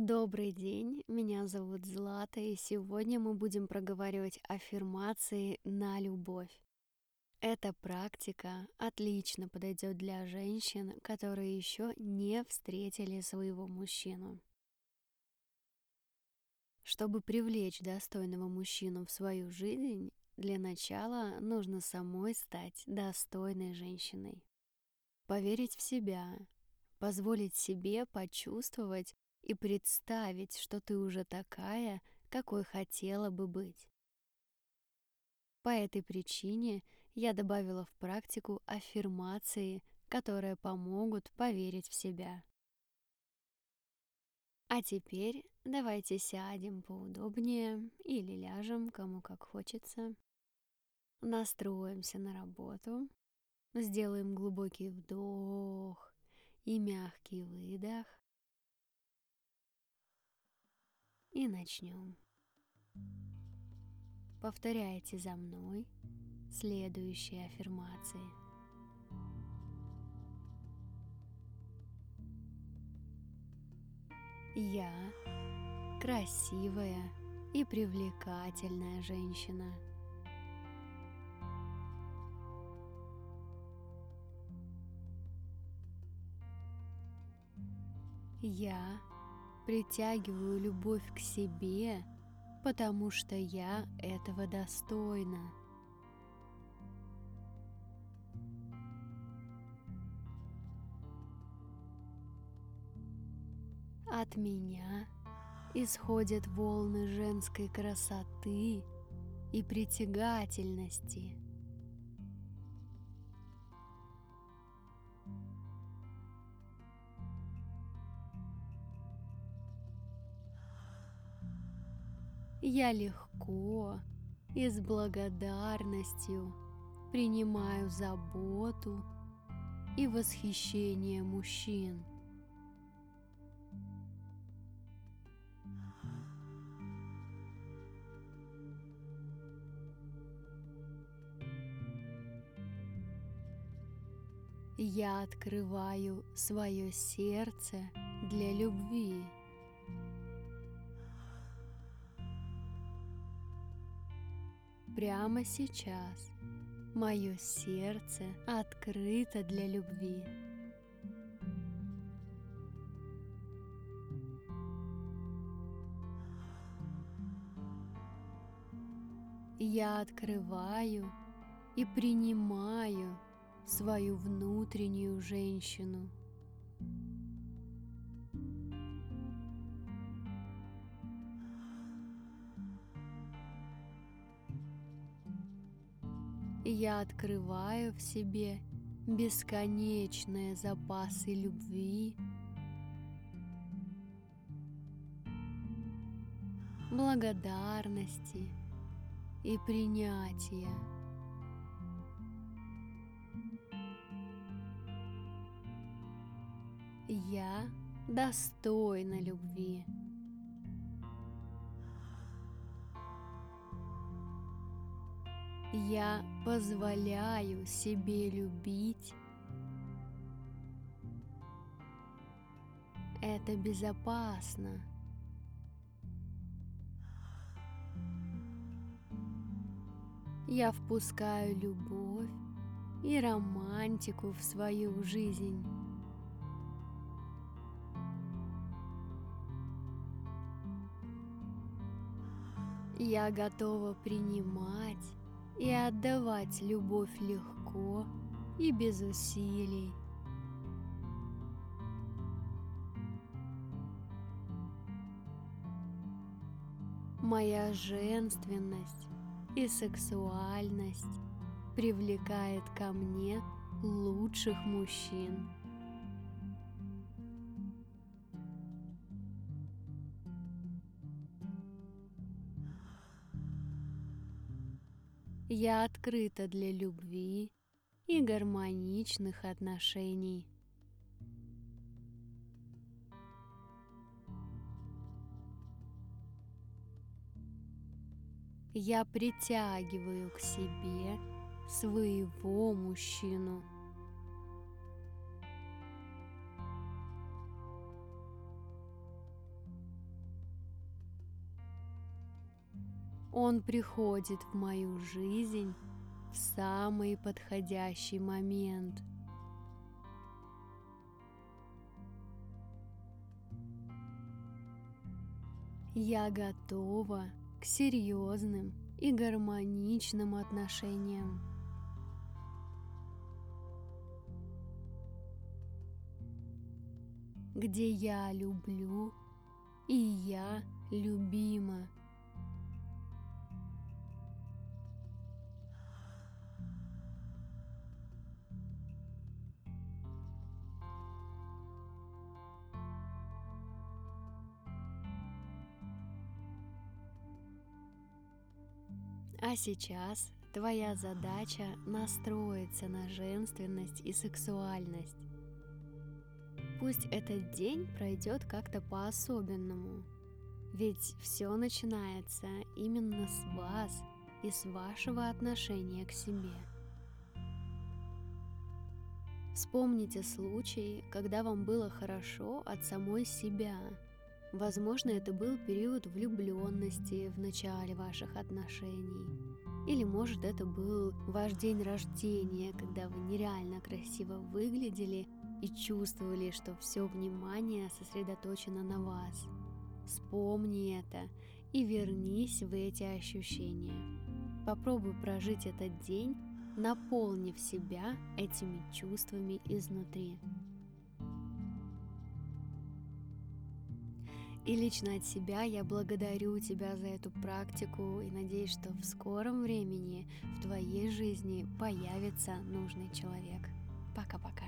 Добрый день, меня зовут Злата, и сегодня мы будем проговаривать аффирмации на любовь. Эта практика отлично подойдет для женщин, которые еще не встретили своего мужчину. Чтобы привлечь достойного мужчину в свою жизнь, для начала нужно самой стать достойной женщиной. Поверить в себя, позволить себе почувствовать и представить, что ты уже такая, какой хотела бы быть. По этой причине я добавила в практику аффирмации, которые помогут поверить в себя. А теперь давайте сядем поудобнее или ляжем, кому как хочется. Настроимся на работу, сделаем глубокий вдох и мягкий выдох. И начнем. Повторяйте за мной следующие аффирмации. Я красивая и привлекательная женщина. Я притягиваю любовь к себе, потому что я этого достойна. От меня исходят волны женской красоты и притягательности. Я легко и с благодарностью принимаю заботу и восхищение мужчин. Я открываю свое сердце для любви. Прямо сейчас мое сердце открыто для любви. Я открываю и принимаю свою внутреннюю женщину. Я открываю в себе бесконечные запасы любви, благодарности и принятия. Я достойна любви. Я позволяю себе любить. Это безопасно. Я впускаю любовь и романтику в свою жизнь. Я готова принимать и отдавать любовь легко и без усилий. Моя женственность и сексуальность привлекает ко мне лучших мужчин. Я открыта для любви и гармоничных отношений. Я притягиваю к себе своего мужчину. Он приходит в мою жизнь в самый подходящий момент. Я готова к серьезным и гармоничным отношениям. где я люблю и я любима. А сейчас твоя задача настроиться на женственность и сексуальность. Пусть этот день пройдет как-то по-особенному, ведь все начинается именно с вас и с вашего отношения к себе. Вспомните случай, когда вам было хорошо от самой себя – Возможно, это был период влюбленности в начале ваших отношений. Или, может, это был ваш день рождения, когда вы нереально красиво выглядели и чувствовали, что все внимание сосредоточено на вас. Вспомни это и вернись в эти ощущения. Попробуй прожить этот день, наполнив себя этими чувствами изнутри. И лично от себя я благодарю тебя за эту практику и надеюсь, что в скором времени в твоей жизни появится нужный человек. Пока-пока.